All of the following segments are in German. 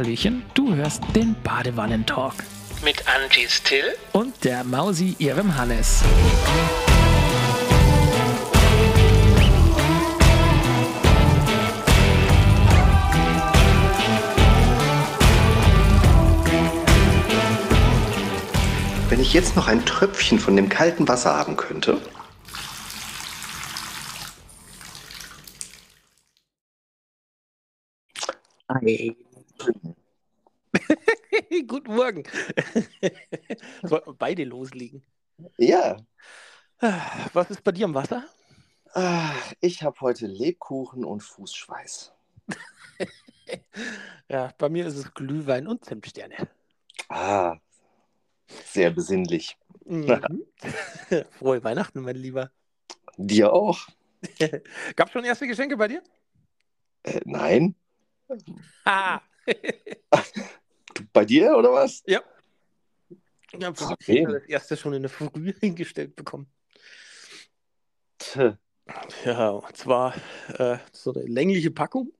Hallöchen, du hörst den Badewannentalk. Mit Angie Still und der Mausi, ihrem Hannes. Wenn ich jetzt noch ein Tröpfchen von dem kalten Wasser haben könnte. Ei. Guten Morgen. Sollten wir beide loslegen? Ja. Was ist bei dir im Wasser? Ah, Ich habe heute Lebkuchen und Fußschweiß. Ja, bei mir ist es Glühwein und Zimtsterne. Ah, sehr besinnlich. Mhm. Frohe Weihnachten, mein Lieber. Dir auch? Gab es schon erste Geschenke bei dir? Äh, nein? Ah. Bei dir oder was? ja. Ich habe Okay. das erste schon in der Früh hingestellt bekommen. Tch, Ja, und zwar äh, so eine längliche Packung.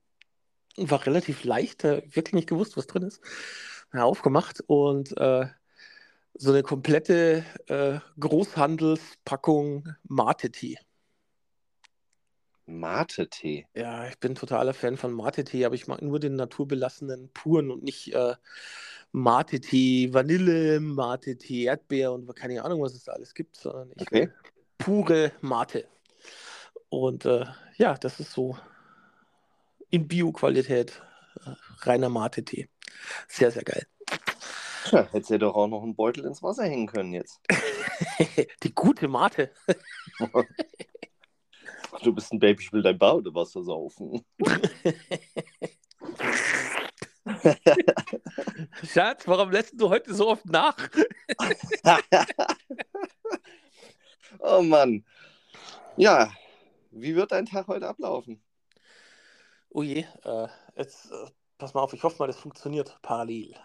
War relativ leicht, äh, wirklich nicht gewusst, was drin ist. Ja, aufgemacht und äh, so eine komplette äh, Großhandelspackung Mate-Tee. Mate-Tee. Ja, ich bin totaler Fan von Mate-Tee, aber ich mag nur den naturbelassenen puren und nicht äh, Mate-Tee Vanille, Mate-Tee Erdbeer und keine Ahnung, was es da alles gibt, sondern ich Okay. pure Mate. Und äh, ja, das ist so in Bio-Qualität äh, reiner Mate-Tee. Sehr, sehr geil. Tja, hättest du ja doch auch noch einen Beutel ins Wasser hängen können jetzt. Die gute Mate. Du bist ein Baby, ich will dein Badewasser saufen. Schatz, warum lässt du heute so oft nach? oh Mann. Ja, wie wird dein Tag heute ablaufen? Oh je, äh, jetzt äh, pass mal auf, ich hoffe mal, das funktioniert parallel.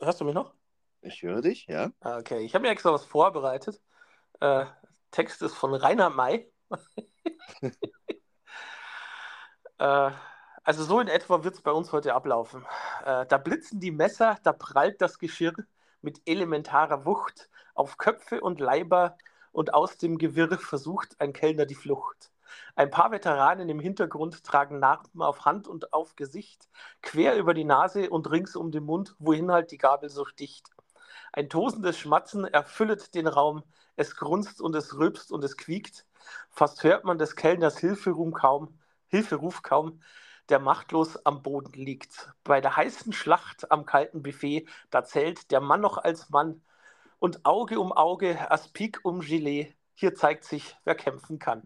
Hörst du mich noch? Ich höre dich, ja? Ah, Okay, ich habe mir extra was vorbereitet. Äh, Text ist von Rainer May. äh, also so in etwa wird es bei uns heute ablaufen. Äh, da blitzen die Messer, da prallt das Geschirr mit elementarer Wucht auf Köpfe und Leiber und aus dem Gewirr versucht ein Kellner die Flucht. Ein paar Veteranen im Hintergrund tragen Narben auf Hand und auf Gesicht, quer über die Nase und rings um den Mund, wohin halt die Gabel so sticht. Ein tosendes Schmatzen erfüllet den Raum, es grunzt und es rülpst und es quiekt. Fast hört man des Kellners Hilferuf kaum, Hilferuf kaum, der machtlos am Boden liegt. Bei der heißen Schlacht am kalten Buffet, da zählt der Mann noch als Mann. Und Auge um Auge, Aspik um Gilet, hier zeigt sich, wer kämpfen kann.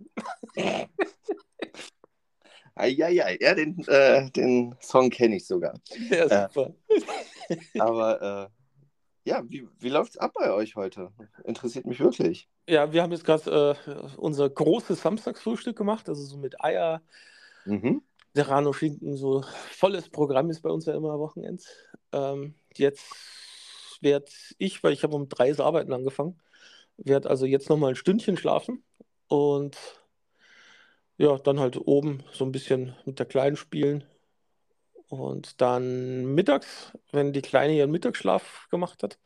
Eieiei, ja, den, äh, den Song kenne ich sogar. Ja, Äh, super. Aber äh, ja, wie, wie läuft es ab bei euch heute? Interessiert mich wirklich. Ja, wir haben jetzt gerade äh, unser großes Samstagsfrühstück gemacht, also so mit Eier, Mhm. Serrano Schinken, so volles Programm ist bei uns ja immer Wochenends. Ähm, jetzt werde ich, weil ich habe um drei das Arbeiten angefangen, werde also jetzt nochmal ein Stündchen schlafen und ja, dann halt oben so ein bisschen mit der Kleinen spielen und dann mittags, wenn die Kleine ihren Mittagsschlaf gemacht hat,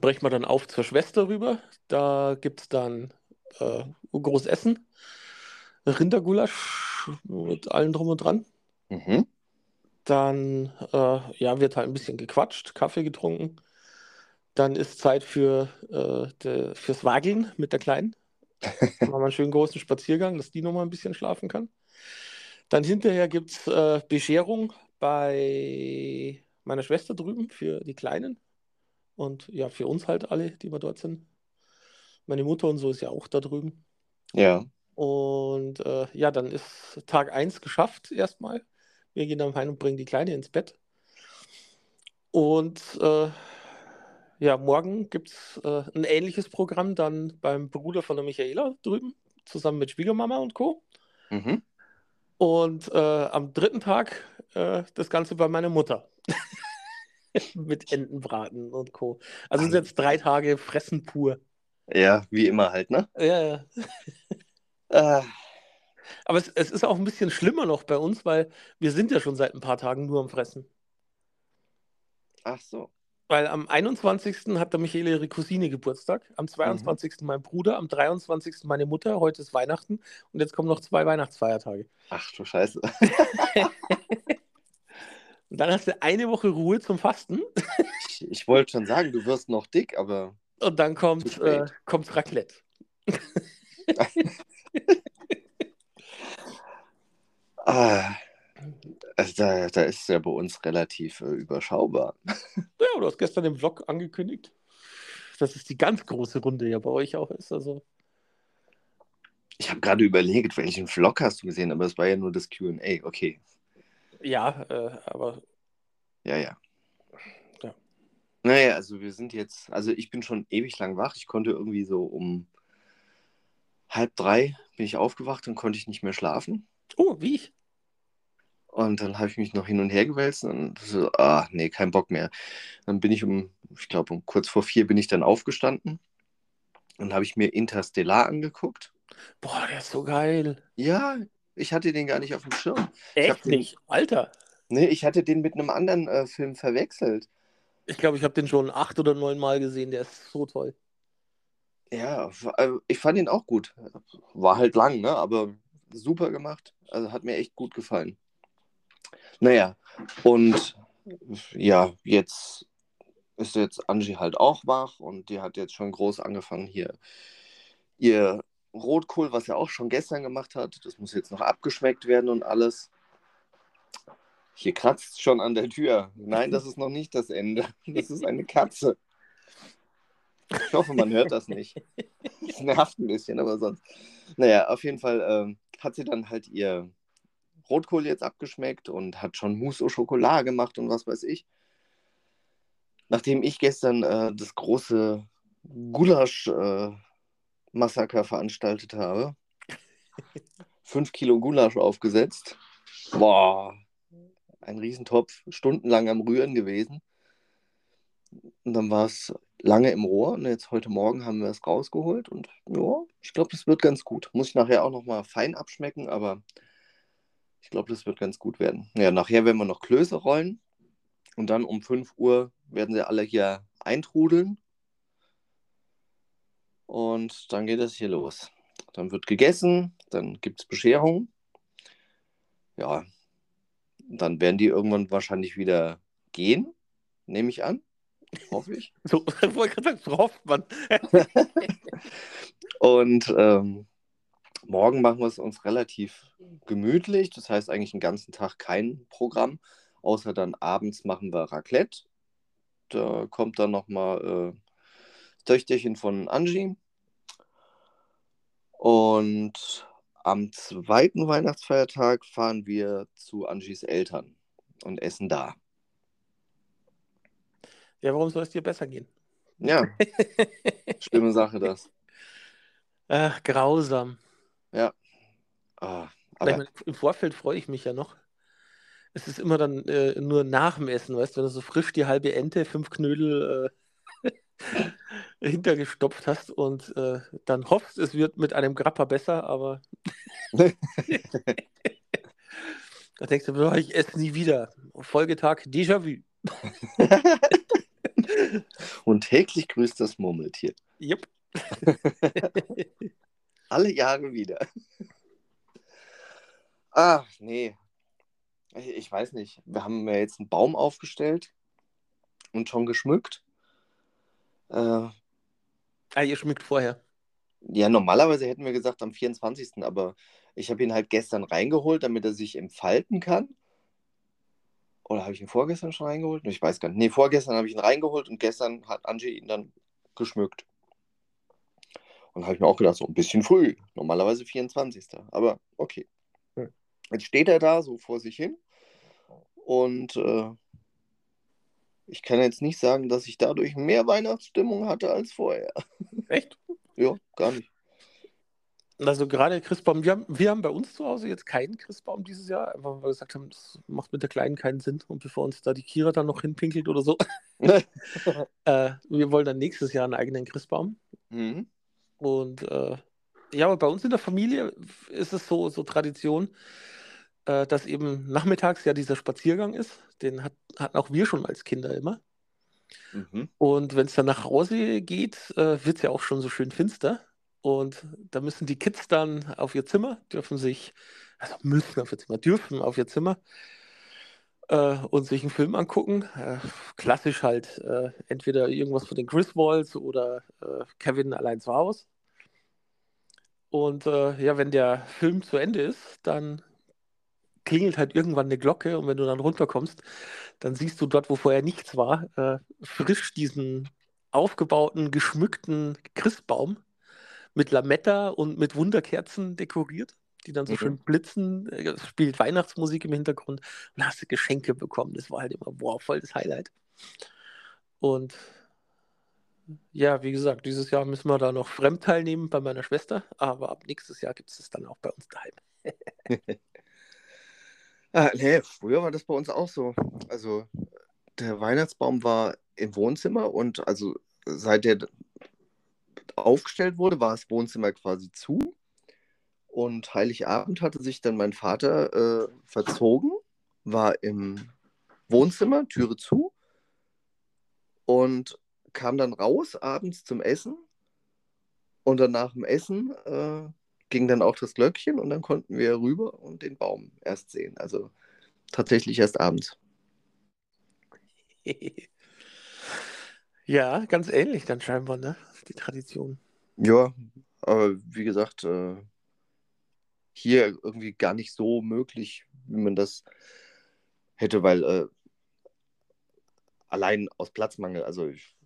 brechen wir dann auf zur Schwester rüber. Da gibt es dann äh, groß Essen, Rindergulasch mit allem drum und dran. Mhm. Dann äh, ja, wird halt ein bisschen gequatscht, Kaffee getrunken. Dann ist Zeit für, äh, de, fürs Wageln mit der Kleinen. Machen wir einen schönen großen Spaziergang, dass die noch mal ein bisschen schlafen kann. Dann hinterher gibt es äh, Bescherung bei meiner Schwester drüben für die Kleinen. Und ja, für uns halt alle, die wir dort sind. Meine Mutter und so ist ja auch da drüben. Ja. Und äh, ja, dann ist Tag 1 geschafft erstmal. Wir gehen dann heim und bringen die Kleine ins Bett. Und äh, ja, morgen gibt es äh, ein ähnliches Programm dann beim Bruder von der Michaela drüben, zusammen mit Schwiegermama und Co. Mhm. Und äh, am dritten Tag äh, das Ganze bei meiner Mutter. Mit Entenbraten und Co. Also es sind jetzt drei Tage Fressen pur. Ja, wie immer halt, ne? Ja, ja. Äh, Aber es, es ist auch ein bisschen schlimmer noch bei uns, weil wir sind ja schon seit ein paar Tagen nur am Fressen. Ach so. Weil am 21. hat der Michael ihre Cousine Geburtstag, am 22. mein Bruder, am 23. meine Mutter, heute ist Weihnachten und jetzt kommen noch zwei Weihnachtsfeiertage. Ach du Scheiße. Und dann hast du eine Woche Ruhe zum Fasten Ich, ich wollte schon sagen, du wirst noch dick, aber und dann kommt, äh, kommt Raclette. ah, also da, da ist es ja bei uns relativ äh, überschaubar. Ja, du hast gestern im Vlog angekündigt, dass es die ganz große Runde ja bei euch auch ist. Also, Ich habe gerade überlegt, welchen Vlog hast du gesehen, aber es war ja nur das QA. Okay, ja, äh, aber ja, ja. Ja. Naja, also wir sind jetzt, also ich bin schon ewig lang wach. Ich konnte irgendwie so um halb drei bin ich aufgewacht und konnte ich nicht mehr schlafen. oh, wie ich. Und dann habe ich mich noch hin und her gewälzt und so, ah, nee, kein Bock mehr. Dann bin ich um, ich glaube, um kurz vor vier bin ich dann aufgestanden und habe ich mir Interstellar angeguckt. Boah, der ist so geil. Ja, ich hatte den gar nicht auf dem Schirm. Echt den- nicht? Alter. Nee, ich hatte den mit einem anderen äh, Film verwechselt. Ich glaube, ich habe den schon acht oder neun Mal gesehen. Der ist so toll. Ja, äh, ich fand ihn auch gut. War halt lang, ne? Aber super gemacht. Also hat mir echt gut gefallen. Naja, und ja, jetzt ist jetzt Angie halt auch wach und die hat jetzt schon groß angefangen hier ihr Rotkohl, was er auch schon gestern gemacht hat. Das muss jetzt noch abgeschmeckt werden und alles. Hier kratzt schon an der Tür. Nein, das ist noch nicht das Ende. Das ist eine Katze. Ich hoffe, man hört das nicht. Das nervt ein bisschen, aber sonst. Naja, auf jeden Fall ähm, hat sie dann halt ihr Rotkohl jetzt abgeschmeckt und hat schon Mousse au Chocolat gemacht und was weiß ich. Nachdem ich gestern äh, das große Gulasch-Massaker veranstaltet habe, fünf Kilo Gulasch aufgesetzt. Boah, ein Riesentopf, stundenlang am Rühren gewesen. Und dann war es lange im Rohr und jetzt heute Morgen haben wir es rausgeholt und ja, ich glaube, das wird ganz gut. Muss ich nachher auch nochmal fein abschmecken, aber ich glaube, das wird ganz gut werden. Ja, nachher werden wir noch Klöße rollen und dann um 5 Uhr werden sie alle hier eintrudeln und dann geht es hier los. Dann wird gegessen, dann gibt es Bescherung. Ja, dann werden die irgendwann wahrscheinlich wieder gehen, nehme ich an. Hoffe ich. So, ich wollte gerade sagen, so hofft man. Und ähm, morgen machen wir es uns relativ gemütlich. Das heißt eigentlich den ganzen Tag kein Programm, außer dann abends machen wir Raclette. Da kommt dann nochmal äh, das Töchterchen von Angie. Und am zweiten Weihnachtsfeiertag fahren wir zu Angies Eltern und essen da. Ja, warum soll es dir besser gehen? Ja, schlimme Sache das. Ach, grausam. Ah, ich aber meine, Im Vorfeld freue ich mich ja noch. Es ist immer dann äh, nur nach dem Essen, weißt du, wenn du so frisch die halbe Ente, fünf Knödel äh, hintergestopft hast und äh, dann hoffst, es wird mit einem Grappa besser, aber da denkst du, "Boah, ich esse nie wieder. Folgetag Déjà-vu. und täglich grüßt das Murmeltier. Jupp. Alle Jahre wieder. Ah, nee. Ich, ich weiß nicht. Wir haben ja jetzt einen Baum aufgestellt und schon geschmückt. Äh, Ah, ihr schmückt vorher. ja, normalerweise hätten wir gesagt am 24. Aber ich habe ihn halt gestern reingeholt, damit er sich entfalten kann. Oder habe ich ihn vorgestern schon reingeholt? Ich weiß gar nicht. Nee, vorgestern habe ich ihn reingeholt und gestern hat Angie ihn dann geschmückt. Und habe ich mir auch gedacht, so ein bisschen früh. Normalerweise 24. Aber okay. Jetzt steht er da so vor sich hin. Und äh, ich kann jetzt nicht sagen, dass ich dadurch mehr Weihnachtsstimmung hatte als vorher. Echt? Ja, gar nicht. Also gerade Christbaum, wir haben, wir haben bei uns zu Hause jetzt keinen Christbaum dieses Jahr, einfach weil wir gesagt haben, das macht mit der Kleinen keinen Sinn. Und bevor uns da die Kira dann noch hinpinkelt oder so, äh, wir wollen dann nächstes Jahr einen eigenen Christbaum. mhm. Und äh, Ja, aber bei uns in der Familie ist es so, so Tradition, äh, dass eben nachmittags ja dieser Spaziergang ist. Den hat, hatten auch wir schon als Kinder immer. Mhm. Und wenn es dann nach Hause geht, äh, wird es ja auch schon so schön finster. Und da müssen die Kids dann auf ihr Zimmer, dürfen sich, also müssen auf ihr Zimmer, dürfen auf ihr Zimmer äh, und sich einen Film angucken. Äh, klassisch halt äh, entweder irgendwas von den Griswolds oder äh, Kevin allein zu Hause. Und äh, ja, wenn der Film zu Ende ist, dann klingelt halt irgendwann eine Glocke und wenn du dann runterkommst, dann siehst du dort, wo vorher nichts war, äh, frisch diesen aufgebauten, geschmückten Christbaum mit Lametta und mit Wunderkerzen dekoriert, die dann so Mhm. schön blitzen. Äh, Es spielt Weihnachtsmusik im Hintergrund und hast du Geschenke bekommen. Das war halt immer, wow, voll das Highlight. Und ja, wie gesagt, dieses Jahr müssen wir da noch fremd teilnehmen bei meiner Schwester, aber ab nächstes Jahr gibt es das dann auch bei uns daheim. Ah, nee, früher war das bei uns auch so. Also der Weihnachtsbaum war im Wohnzimmer und also seit der aufgestellt wurde, war das Wohnzimmer quasi zu. Und Heiligabend hatte sich dann mein Vater äh, verzogen, war im Wohnzimmer, Türe zu und kam dann raus abends zum Essen. Und dann nach dem Essen äh, ging dann auch das Glöckchen und dann konnten wir rüber und den Baum erst sehen. Also tatsächlich erst abends. Ja, ganz ähnlich dann scheinbar, ne? Die Tradition. Ja, aber wie gesagt, äh, hier irgendwie gar nicht so möglich, wie man das hätte, weil äh, allein aus Platzmangel, also ich,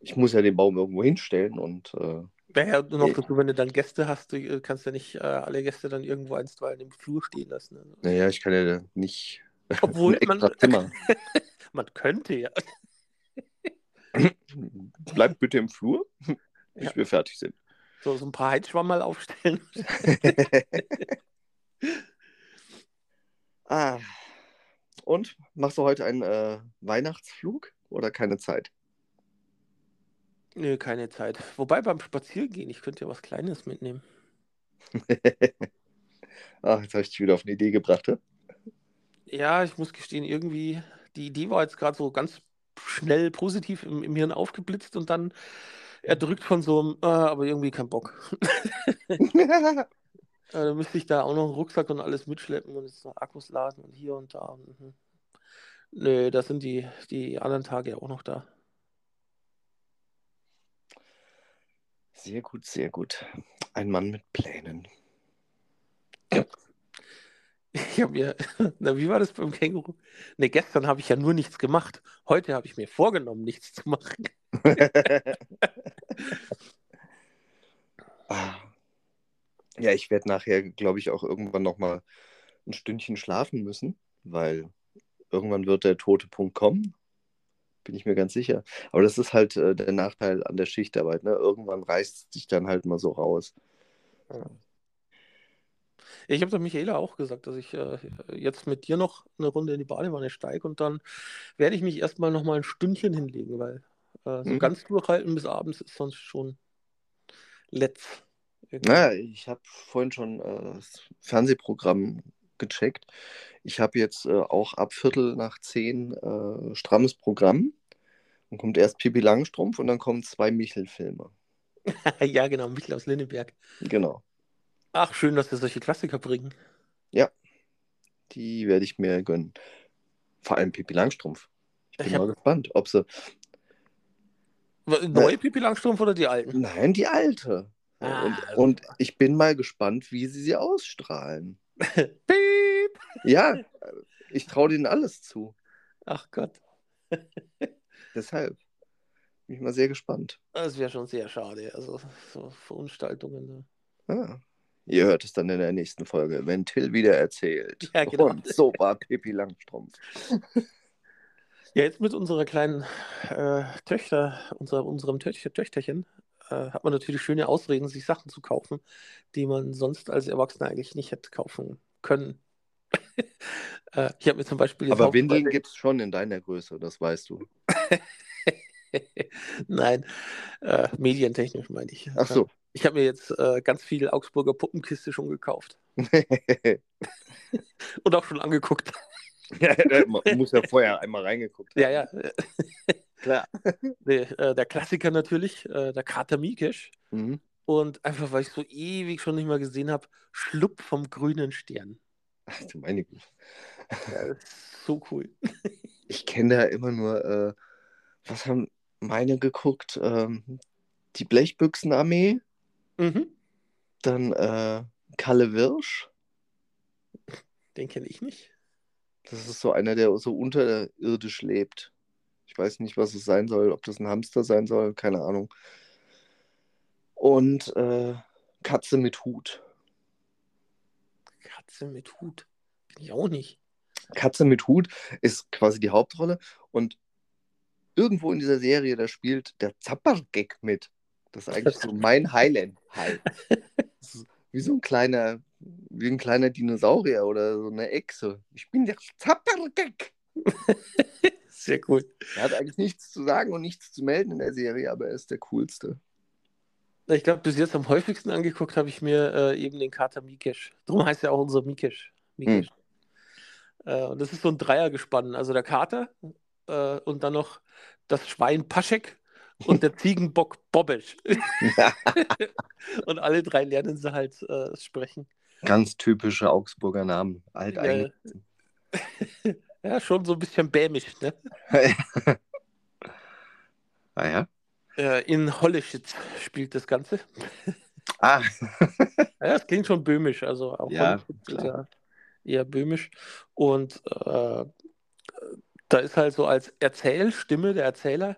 ich muss ja den Baum irgendwo hinstellen und äh, Wäre ja nur noch dazu, wenn du dann Gäste hast, du äh, kannst ja nicht äh, alle Gäste dann irgendwo einstweilen im Flur stehen lassen. ne? naja, ich kann ja nicht Obwohl man, Zimmer. man könnte ja. Bleibt bitte im Flur, bis Ja. wir fertig sind. So, so ein paar Heizschwammerl aufstellen. ah. Und machst du heute einen äh, Weihnachtsflug oder keine Zeit? Nö, keine Zeit. Wobei beim Spaziergehen, ich könnte ja was Kleines mitnehmen. ah, jetzt habe ich dich wieder auf eine Idee gebracht. hä? Ja, ich muss gestehen, irgendwie, die Idee war jetzt gerade so ganz schnell positiv im, im Hirn aufgeblitzt und dann erdrückt von so einem, äh, aber irgendwie kein Bock. Äh, da müsste ich da auch noch einen Rucksack und alles mitschleppen und jetzt noch Akkus laden und hier und da. Mhm. Nö, da sind die, die anderen Tage auch noch da. Sehr gut, sehr gut. Ein Mann mit Plänen. Ich habe mir, na, wie war das beim Känguru? Ne, gestern habe ich ja nur nichts gemacht. Heute habe ich mir vorgenommen, nichts zu machen. Ah. Ja, ich werde nachher, glaube ich, auch irgendwann noch mal ein Stündchen schlafen müssen, weil irgendwann wird der tote Punkt kommen. Bin ich mir ganz sicher. Aber das ist halt äh, der Nachteil an der Schichtarbeit. Ne? Irgendwann reißt es dich dann halt mal so raus. Ich habe der Michaela auch gesagt, dass ich äh, jetzt mit dir noch eine Runde in die Badewanne steige und dann werde ich mich erstmal noch mal ein Stündchen hinlegen, weil äh, so Mhm. ganz durchhalten bis abends ist sonst schon let's. Irgendwie. Naja, ich habe vorhin schon äh, das Fernsehprogramm gecheckt. Ich habe jetzt äh, auch ab Viertel nach zehn äh, strammes Programm. Dann kommt erst Pippi Langstrumpf und dann kommen zwei Michel-Filme. ja, genau, Michel aus Linneberg. Genau. Ach, schön, dass wir solche Klassiker bringen. Die werde ich mir gönnen. Vor allem Pippi Langstrumpf. Ich bin Ich hab- mal gespannt, ob sie. Neue Pippi Langstrumpf oder die alten? Nein, die alte. Ah, und, also- und ich bin mal gespannt, wie sie sie ausstrahlen. Piep! Ja, ich traue denen alles zu. Ach Gott, Deshalb bin ich mal sehr gespannt. das wäre schon sehr schade. Also so Verunstaltungen. Ne? Ah, ihr hört es dann in der nächsten Folge, wenn Till wieder erzählt. Ja, genau. Und so war Pippi Langstrumpf. Ja, jetzt mit unserer kleinen äh, Töchter, unser, unserem Töchter, Töchterchen, äh, hat man natürlich schöne Ausreden, sich Sachen zu kaufen, die man sonst als Erwachsener eigentlich nicht hätte kaufen können. äh, ich habe mir zum Beispiel Aber Windeln gibt es schon in deiner Größe, das weißt du. Nein, äh, medientechnisch meine ich. Ach so, Ich habe mir jetzt äh, ganz viel Augsburger Puppenkiste schon gekauft und auch schon angeguckt. ja, man muss ja vorher einmal reingeguckt haben. Ja, ja. Klar. Nee, äh, der Klassiker natürlich, äh, der Kater Mikesh. Mhm. Und einfach, weil ich so ewig schon nicht mehr gesehen habe, Schlupp vom grünen Stern. Ach du meine Güte. Ja, so cool. Ich kenne da immer nur, äh, was haben meine geguckt? Ähm, die Blechbüchsenarmee, Mhm. dann äh, Kalle Wirsch. Den kenne ich nicht. Das ist so einer, der so unterirdisch lebt. Ich weiß nicht, was es sein soll, ob das ein Hamster sein soll, keine Ahnung. Und äh, Katze mit Hut. Katze mit Hut. Kenn ich auch nicht. Katze mit Hut ist quasi die Hauptrolle und irgendwo in dieser Serie, da spielt der Zappergek mit. Das ist eigentlich so mein Highland. Halt. Wie so ein kleiner, wie ein kleiner Dinosaurier oder so eine Echse. Ich bin der Zappergek. Sehr cool. Er hat eigentlich nichts zu sagen und nichts zu melden in der Serie, aber er ist der coolste. Ich glaube, bis jetzt am häufigsten angeguckt habe ich mir äh, eben den Kater Mikesh. Darum heißt ja auch unser Mikesh. Mikesh. Äh, und das ist so ein Dreiergespann. Also der Kater äh, und dann noch das Schwein Paschek und der Ziegenbock Bobesch. und alle drei lernen sie halt äh, sprechen. Ganz typische Augsburger Namen. Alt Ja, ja, schon so ein bisschen bämisch, ne? ah ja. Äh, in Holleschitz spielt das Ganze. Ah, Ja, das klingt schon böhmisch, also auch Ja, ja eher böhmisch. Und äh, da ist halt so als Erzählstimme der Erzähler,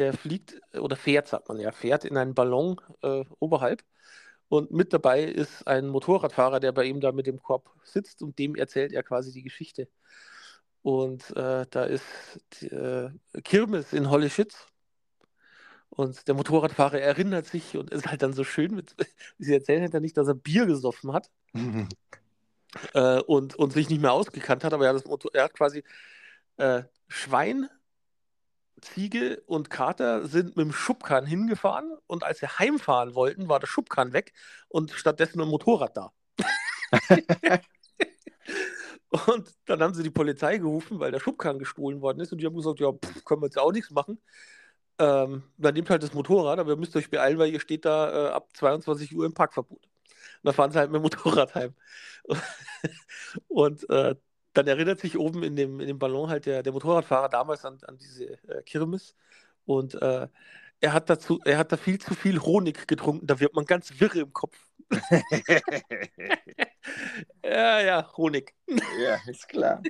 der fliegt oder fährt, sagt man ja, fährt in einen Ballon äh, oberhalb. Und mit dabei ist ein Motorradfahrer, der bei ihm da mit dem Korb sitzt und dem erzählt er quasi die Geschichte. Und äh, da ist die, äh, Kirmes in Holleschitz. Und der Motorradfahrer erinnert sich und ist halt dann so schön mit, sie erzählen halt dann nicht, dass er Bier gesoffen hat äh, und, und sich nicht mehr ausgekannt hat, aber er hat, das Motor, er hat quasi äh, Schwein, Ziege und Kater sind mit dem Schubkarren hingefahren und als sie heimfahren wollten, war der Schubkarren weg und stattdessen ein Motorrad da. Und dann haben sie die Polizei gerufen, weil der Schubkarren gestohlen worden ist und die haben gesagt, ja, pff, können wir jetzt auch nichts machen. Ähm, dann nehmt halt das Motorrad, aber ihr müsst euch beeilen, weil ihr steht da äh, ab 22 Uhr im Parkverbot. Und dann fahren sie halt mit dem Motorrad heim. Und äh, dann erinnert sich oben in dem, in dem Ballon halt der, der Motorradfahrer damals an, an diese äh, Kirmes. Und äh, er hat dazu, er hat da viel zu viel Honig getrunken, da wird man ganz wirre im Kopf. Ja, ja, Honig. ja, ist klar.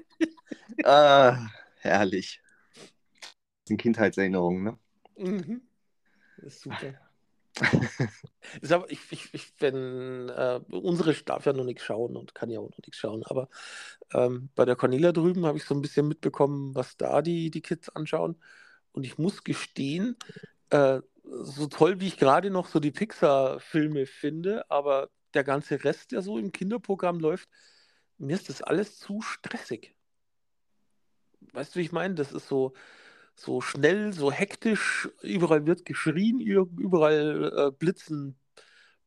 ah, herrlich. Das sind Kindheitserinnerungen, ne? Mhm. Das ist super. ich, ich, ich, wenn, äh, unsere darf ja noch nichts schauen und kann ja auch noch nichts schauen, aber ähm, bei der Cornelia drüben habe ich so ein bisschen mitbekommen, was da die, die Kids anschauen. Und ich muss gestehen, äh, so toll wie ich gerade noch so die Pixar-Filme finde, aber der ganze Rest, der so im Kinderprogramm läuft, mir ist das alles zu stressig. Weißt du, wie ich meine? Das ist so, so schnell, so hektisch, überall wird geschrien, überall äh, blitzen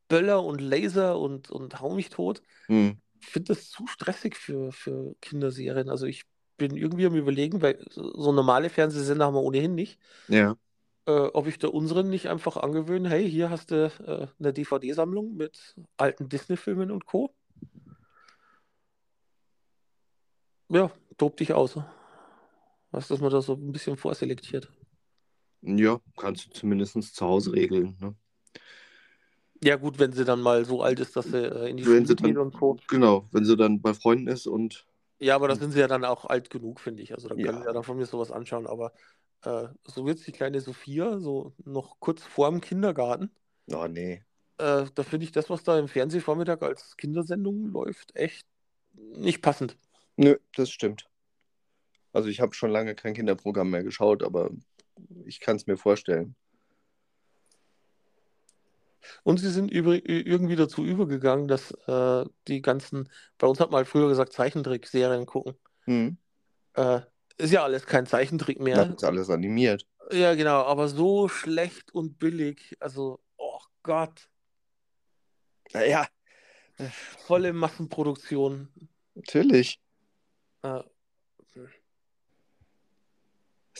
Böller und Laser und, und hau mich tot. Hm. Ich finde das zu stressig für, für Kinderserien. Also ich bin irgendwie am Überlegen, weil so normale Fernsehsender haben wir ohnehin nicht, Ja. äh, ob ich da unseren nicht einfach angewöhne, hey, hier hast du äh, eine DVD-Sammlung mit alten Disney-Filmen und Co. Ja, tob dich aus. Was, dass man da so ein bisschen vorselektiert. Ja, kannst du zumindest zu Hause regeln. Ne? Ja, gut, wenn sie dann mal so alt ist, dass sie äh, in die Wenn Schule geht dann- und Co. Genau, wenn sie dann bei Freunden ist und Ja, aber da sind sie ja dann auch alt genug, finde ich. Also da können Ja. sie ja dann von mir sowas anschauen. Aber äh, so jetzt die kleine Sophia, so noch kurz vorm Kindergarten, Oh nee. äh, da finde ich das, was da im Fernsehvormittag als Kindersendung läuft, echt nicht passend. Nö, das stimmt. Also ich habe schon lange kein Kinderprogramm mehr geschaut, aber ich kann es mir vorstellen. Und sie sind über, irgendwie dazu übergegangen, dass äh, die ganzen, bei uns hat man halt früher gesagt, Zeichentrickserien gucken. Hm. Äh, ist ja alles kein Zeichentrick Das mehr. ist alles animiert. Ja, genau, aber so schlecht und billig. Also, oh Gott. Naja, Volle Massenproduktion. natürlich. Äh,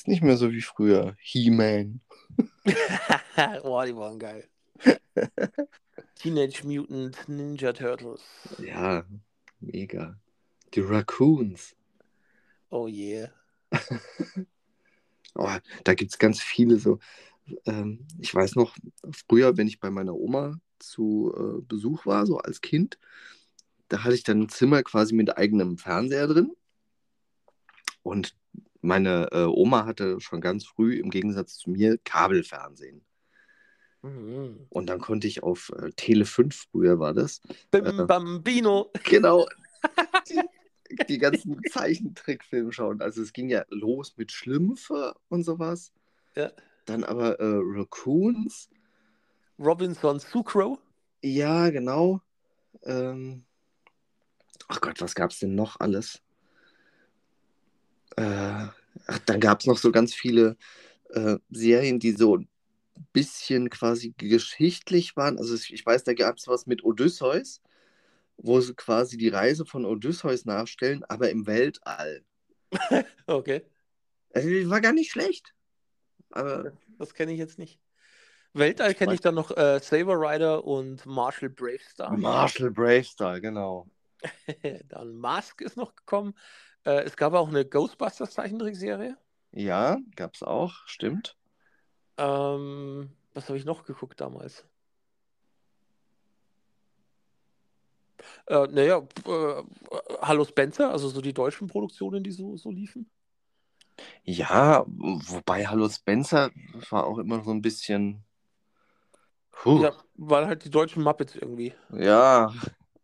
Ist nicht mehr so wie früher. He-Man. Boah, die waren geil. Teenage Mutant Ninja Turtles. Ja, mega. Die Raccoons. Oh yeah. Oh, da gibt es ganz viele so. Ähm, ich weiß noch, früher, wenn ich bei meiner Oma zu äh, Besuch war, so als Kind, da hatte ich dann ein Zimmer quasi mit eigenem Fernseher drin. Und meine äh, Oma hatte schon ganz früh im Gegensatz zu mir Kabelfernsehen. Mhm. Und dann konnte ich auf äh, Tele 5, früher war das, Bim Äh. Bambino. genau die, die ganzen Zeichentrickfilme schauen. Also es ging ja los mit Schlümpfe und sowas. Ja. Dann aber äh, Raccoons. Robinson Sucro. Ja, genau. Ähm, ach Gott, was gab es denn noch alles? Äh, ach, dann gab es noch so ganz viele äh, Serien, die so ein bisschen quasi geschichtlich waren. Also ich weiß, da gab es was mit Odysseus, wo sie quasi die Reise von Odysseus nachstellen, aber im Weltall. Okay, Also war gar nicht schlecht. Aber das kenne ich jetzt nicht. Weltall kenne ich dann noch äh, Saber Rider und Marshall Bravestar. Marshall Bravestar, genau. dann Mask ist noch gekommen. Äh, es gab auch eine Ghostbusters Zeichentrickserie. Ja, gab es auch, stimmt. Ähm, was habe ich noch geguckt damals? Äh, naja, äh, Hallo Spencer, also so die deutschen Produktionen, die so, so liefen. Ja, wobei Hallo Spencer war auch immer so ein bisschen. Puh, Ja, waren halt die deutschen Muppets irgendwie. ja,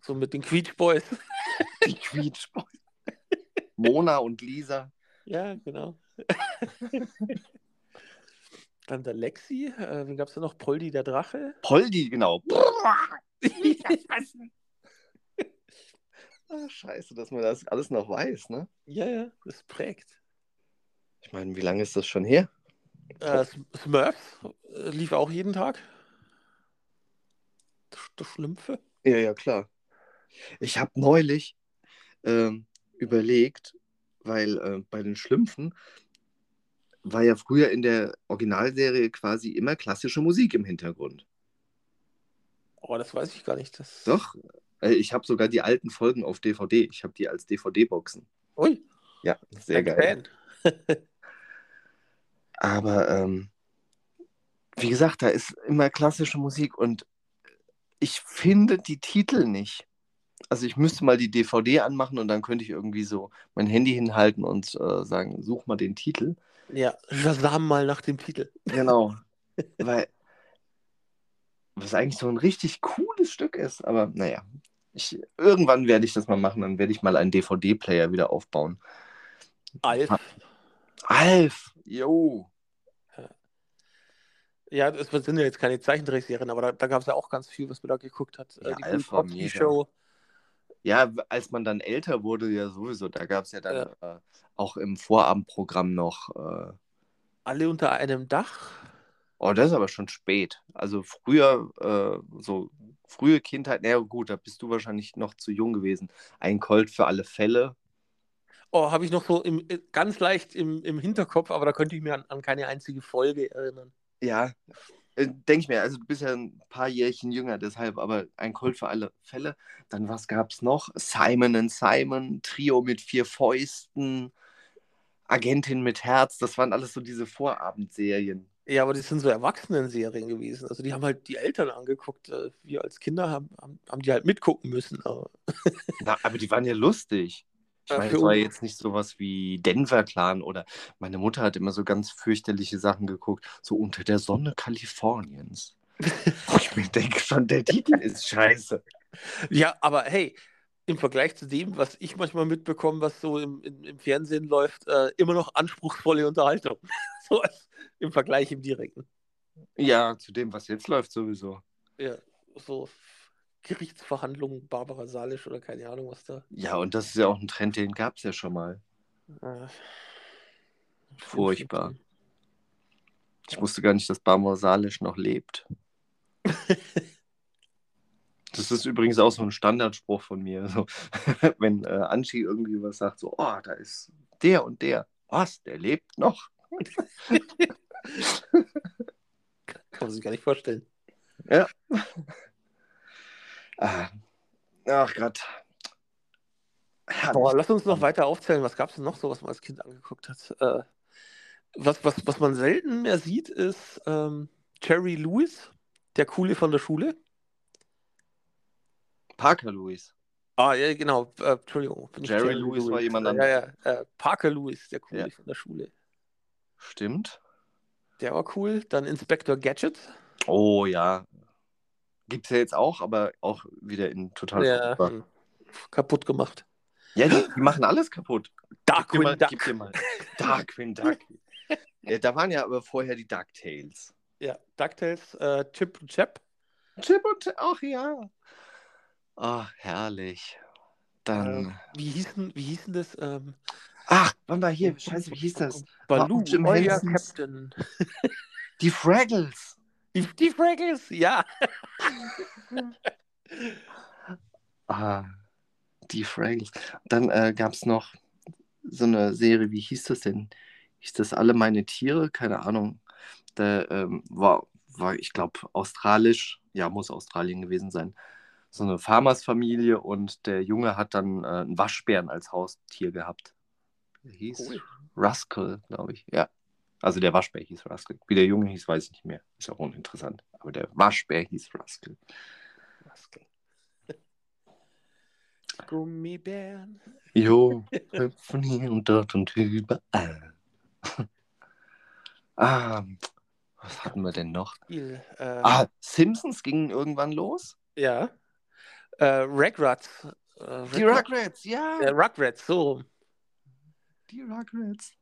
So mit den Quietsch Boys. die Quietsch Boys. Mona und Lisa. Ja, genau. Dann der Lexi. Äh, wen gab es da noch? Poldi der Drache. Poldi, genau. Ah, scheiße, dass man das alles noch weiß, ne? ja, ja, das prägt. Ich meine, wie lange ist das schon her? Äh, Smurfs äh, lief auch jeden Tag. Das, das Schlümpfe. Ja, ja, klar. Ich habe neulich ähm, überlegt, weil äh, bei den Schlümpfen war ja früher in der Originalserie quasi immer klassische Musik im Hintergrund. Oh, das weiß ich gar nicht. Das... Doch, äh, ich habe sogar die alten Folgen auf DVD. Ich habe die als DVD-Boxen. Ui, Ja, sehr geil. Aber ähm, wie gesagt, da ist immer klassische Musik und ich finde die Titel nicht. Also ich müsste mal die DVD anmachen und dann könnte ich irgendwie so mein Handy hinhalten und äh, sagen, such mal den Titel. Ja, Shazam mal nach dem Titel. Genau. Weil was eigentlich so ein richtig cooles Stück ist. Aber naja, ich, irgendwann werde ich das mal machen. Dann werde ich mal einen DVD-Player wieder aufbauen. Alf. Alf, yo. Ja, das sind ja jetzt keine Zeichentrickserien, aber da, da gab es ja auch ganz viel, was man da geguckt hat. Ja, äh, die Alf war mega. Show. Ja, als man dann älter wurde, ja sowieso. Da gab es ja dann Äh, auch im Vorabendprogramm noch. Äh, Alle unter einem Dach. oh, das ist aber schon spät. Also früher, äh, so frühe Kindheit, naja, gut, da bist du wahrscheinlich noch zu jung gewesen. Ein Colt für alle Fälle. Oh, habe ich noch so im, äh, ganz leicht im, im Hinterkopf, aber da könnte ich mir an, an keine einzige Folge erinnern. Ja, denke ich mir, also du bist ja ein paar Jährchen jünger, deshalb, aber ein Colt für alle Fälle. Dann was gab es noch? Simon and Simon, Trio mit vier Fäusten, Agentin mit Herz, das waren alles so diese Vorabendserien. Ja, aber das sind so Erwachsenen-Serien gewesen. Also die haben halt die Eltern angeguckt. Äh, Wir als Kinder haben, haben, haben die halt mitgucken müssen. Aber Na, aber die waren ja lustig. Ich Ja, meine, es war jetzt nicht sowas wie Denver Clan oder meine Mutter hat immer so ganz fürchterliche Sachen geguckt, so unter der Sonne Kaliforniens. Ich mir denke, schon der Titel ist scheiße. Ja, aber hey, im Vergleich zu dem, was ich manchmal mitbekomme, was so im, im, im Fernsehen läuft, äh, immer noch anspruchsvolle Unterhaltung. so im Vergleich im Direkten. Ja, zu dem, was jetzt läuft, sowieso. Ja, so Gerichtsverhandlungen, Barbara Salisch oder keine Ahnung, was da. Ja, und das ist ja auch ein Trend, den gab es ja schon mal. Äh, Furchtbar. Ich wusste gar nicht, dass Barbara Salisch noch lebt. Das ist übrigens auch so ein Standardspruch von mir. So, wenn äh, Anchi irgendwie was sagt, so, oh, da ist der und der. Was? Der lebt noch? Kann man sich gar nicht vorstellen. Ja. Ah. Ach Gott. Boah, lass uns noch weiter aufzählen. Was gab es denn noch so, was man als Kind angeguckt hat? Äh, was, was, was man selten mehr sieht, ist ähm, Jerry Lewis, der Coole von der Schule. Parker Lewis. Ah, ja, genau. Äh, Entschuldigung. ich Jerry Lewis war jemand Ja, ja. Äh, Parker Lewis, der Coole Ja. von der Schule. Stimmt. Der war cool. Dann Inspector Gadget. Oh ja. Gibt es ja jetzt auch, aber auch wieder in total Ja, hm, kaputt gemacht. Ja, die, die machen alles kaputt. Darkwing mal, Duck. gib mal. Darkwing Duck. ja, da waren ja aber vorher die DuckTales. Ja, DuckTales, äh, Chip und Chap. Chip und ach ja. Ach, herrlich. Dann. Äh, wie, hießen, wie hießen das? Ähm, Ach, warte mal hier. Scheiße, wie hieß das? Baloo, War Jim Captain. Die Fraggles. Die, die Fraggles, ja. Ah, die Fraggles. Dann äh, gab es noch so eine Serie, wie hieß das denn? Hieß das Alle meine Tiere? Keine Ahnung. Da ähm, war, war, ich glaube, australisch, ja, muss Australien gewesen sein. So eine Farmersfamilie und der Junge hat dann äh, einen Waschbären als Haustier gehabt. Der hieß Cool. Rascal, glaube ich. Ja. Also der Waschbär hieß Rascal. Wie der Junge hieß, weiß ich nicht mehr. Ist auch uninteressant. Aber der Waschbär hieß Rascal. Rascal. Gummibären. Jo, hüpfen hier und dort und überall. ah, was hatten wir denn noch? Viel, äh, Ah, Simpsons gingen irgendwann los? Ja. Äh, Rugrats. Äh, Die Rugrats. Ja. Äh, Rugrats, so. Die Rugrats.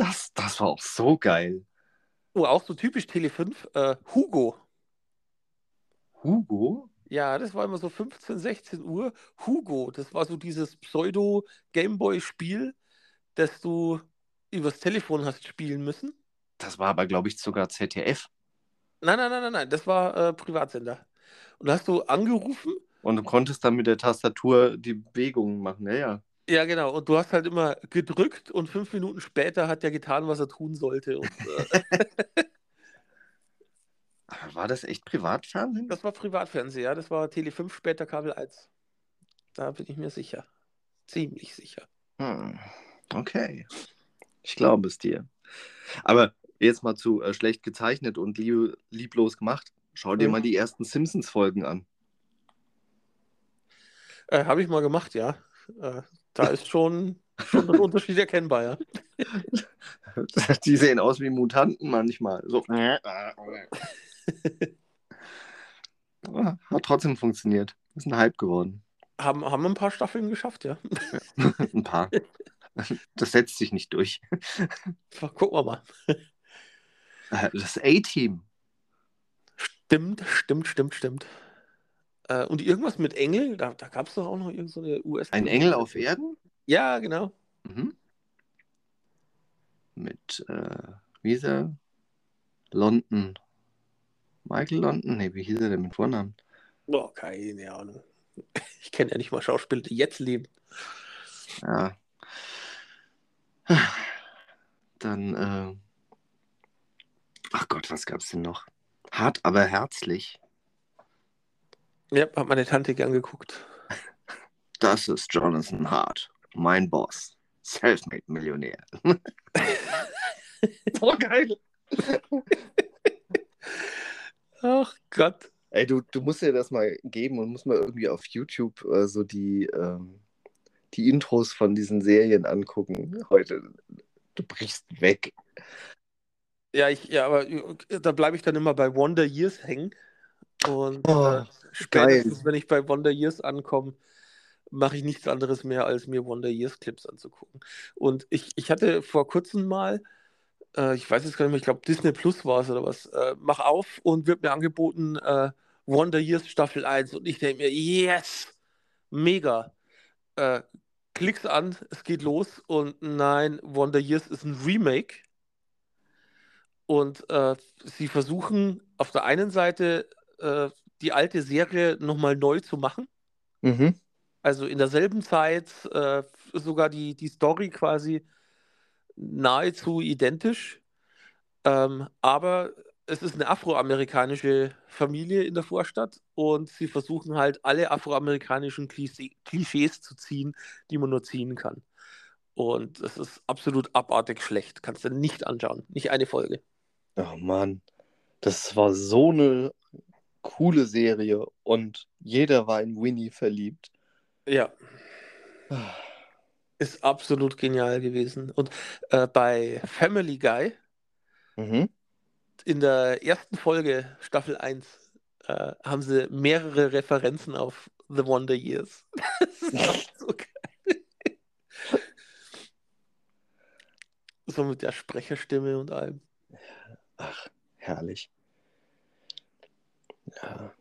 Das, das war auch so geil. Oh, auch so typisch Tele 5. Äh, Hugo. Hugo? Ja, das war immer so 15, 16 Uhr. Hugo, das war so dieses Pseudo-Gameboy-Spiel, das du übers Telefon hast spielen müssen. Das war aber, glaube ich, sogar ZDF. Nein, nein, nein, nein, nein, das war äh, Privatsender. Und da hast du angerufen, Und du konntest dann mit der Tastatur die Bewegungen machen. Ja, ja. Ja genau, und du hast halt immer gedrückt und fünf Minuten später hat er getan, was er tun sollte. Und, äh, war das echt Privatfernsehen? das war Privatfernsehen, ja, das war Tele 5, später Kabel 1. Da bin ich mir sicher. Ziemlich sicher. Hm, okay. Ich glaube es dir. Aber jetzt mal zu äh, schlecht gezeichnet und lieb lieblos gemacht. Schau dir Mhm. mal die ersten Simpsons-Folgen an. Äh, Habe ich mal gemacht, ja. Äh, da ist schon, schon ein Unterschied erkennbar, ja. die sehen aus wie Mutanten manchmal. So. Hat trotzdem funktioniert. Ist ein Hype geworden. Haben, haben ein paar Staffeln geschafft, ja. ein paar. Das setzt sich nicht durch. Gucken wir mal. Das A-Team. Stimmt, stimmt, stimmt, stimmt. Äh, und irgendwas mit Engel, da, da gab es doch auch noch irgendeine US. Ein Engel auf Erden? Ja, genau. Mhm. Mit, äh, wie hieß er? London. Michael London? Nee, wie hieß er denn mit Vornamen? Boah, keine Ahnung. Ich kenne ja nicht mal Schauspieler, die jetzt leben. Ja. Dann, äh, ach Gott, was gab's denn noch? Hart, aber herzlich. Ja, hat meine Tante gern geguckt. Das ist Jonathan Hart, mein Boss. Selfmade-Millionär. so geil. Ach Gott. Ey, du, du musst dir das mal geben und musst mal irgendwie auf YouTube äh, so die, ähm, die Intros von diesen Serien angucken heute. Du brichst weg. Ja, ich, ja, aber äh, da bleibe ich dann immer bei Wonder Years hängen. Und Oh, äh, spätestens, wenn ich bei Wonder Years ankomme, mache ich nichts anderes mehr, als mir Wonder Years Clips anzugucken. Und ich, ich hatte vor kurzem mal, äh, ich weiß jetzt gar nicht mehr, ich glaube Disney Plus war es oder was, äh, mach auf und wird mir angeboten äh, Wonder Years Staffel 1. Und ich denke mir, yes, mega. Äh, klick's an, es geht los und nein, Wonder Years ist ein Remake. Und äh, sie versuchen auf der einen Seite äh, die alte Serie nochmal neu zu machen. Mhm. Also in derselben Zeit äh, sogar die, die Story quasi nahezu identisch. Ähm, aber es ist eine afroamerikanische Familie in der Vorstadt und sie versuchen halt alle afroamerikanischen Klischee, Klischees zu ziehen, die man nur ziehen kann. Und es ist absolut abartig schlecht. Kannst du nicht anschauen. Nicht eine Folge. Oh Mann, das war so eine coole Serie und jeder war in Winnie verliebt. Ja. Ist absolut genial gewesen. Und äh, bei Family Guy Mhm. in der ersten Folge, Staffel 1, äh, haben sie mehrere Referenzen auf The Wonder Years. Das ist auch so geil. So mit der Sprecherstimme und allem. Ach, herrlich. Ja.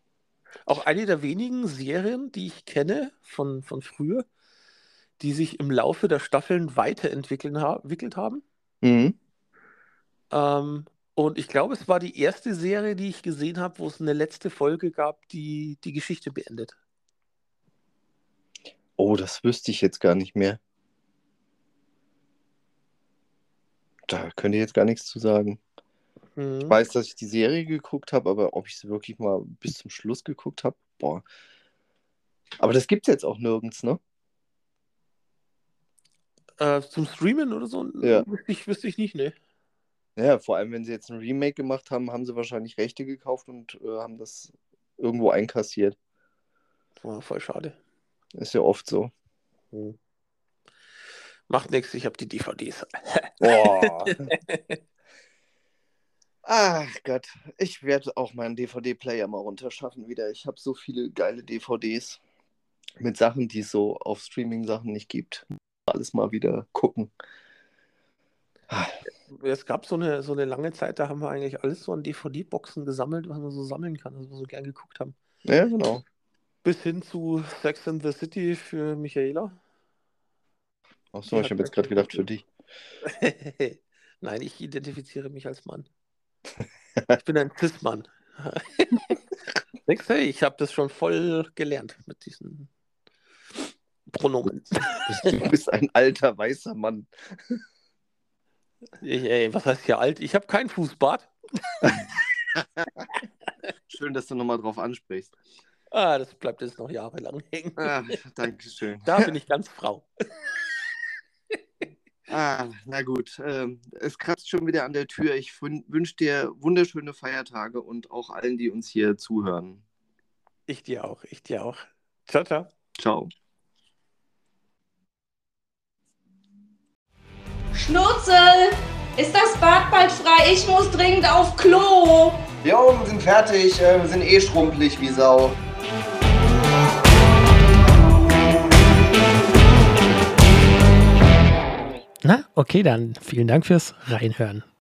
Auch eine der wenigen Serien, die ich kenne von, von früher, die sich im Laufe der Staffeln weiterentwickelt ha entwickelt haben. Mhm. Ähm, und ich glaube, es war die erste Serie, die ich gesehen habe, wo es eine letzte Folge gab, die die Geschichte beendet. Oh, das wüsste ich jetzt gar nicht mehr. Da könnte ich jetzt gar nichts zu sagen. Mhm. Ich weiß, dass ich die Serie geguckt habe, aber ob ich sie wirklich mal bis zum Schluss geguckt habe, boah. Aber das gibt's jetzt auch nirgends, ne? Äh, zum Streamen oder so? Ja. Wüsste ich, wüsste ich nicht, ne? Ja, vor allem, wenn sie jetzt ein Remake gemacht haben, haben sie wahrscheinlich Rechte gekauft und äh, haben das irgendwo einkassiert. War voll schade. Ist ja oft so. Macht nichts, ich habe die DVDs. Boah. Ach Gott, ich werde auch meinen DVD-Player mal runterschaffen wieder. Ich habe so viele geile DVDs mit Sachen, die es so auf Streaming-Sachen nicht gibt. Alles mal wieder gucken. Es gab so eine, so eine lange Zeit, da haben wir eigentlich alles so an DVD-Boxen gesammelt, was man so sammeln kann, was wir so gern geguckt haben. Ja, genau. Bis hin zu Sex and the City für Michaela. Ach so, ich habe jetzt gerade gedacht für dich. Nein, ich identifiziere mich als Mann. Ich bin ein Cis-Mann. Du, ich habe das schon voll gelernt mit diesen Pronomen. Du bist ein alter weißer Mann. Ich, ey, was heißt hier alt? Ich habe kein Fußbad. Schön, dass du nochmal drauf ansprichst. Ah, das bleibt jetzt noch jahrelang hängen. Ah, Dankeschön. Da bin ich ganz Frau. Ah, na gut. Ähm, es kratzt schon wieder an der Tür. Ich wünsche dir wunderschöne Feiertage und auch allen, die uns hier zuhören. Ich dir auch, ich dir auch. Ciao, ciao. Ciao. Schnurzel, ist das Bad bald frei? Ich muss dringend auf Klo. Jo, wir sind fertig. äh, Wir sind eh schrumpelig wie Sau. Na, okay, dann vielen Dank fürs Reinhören.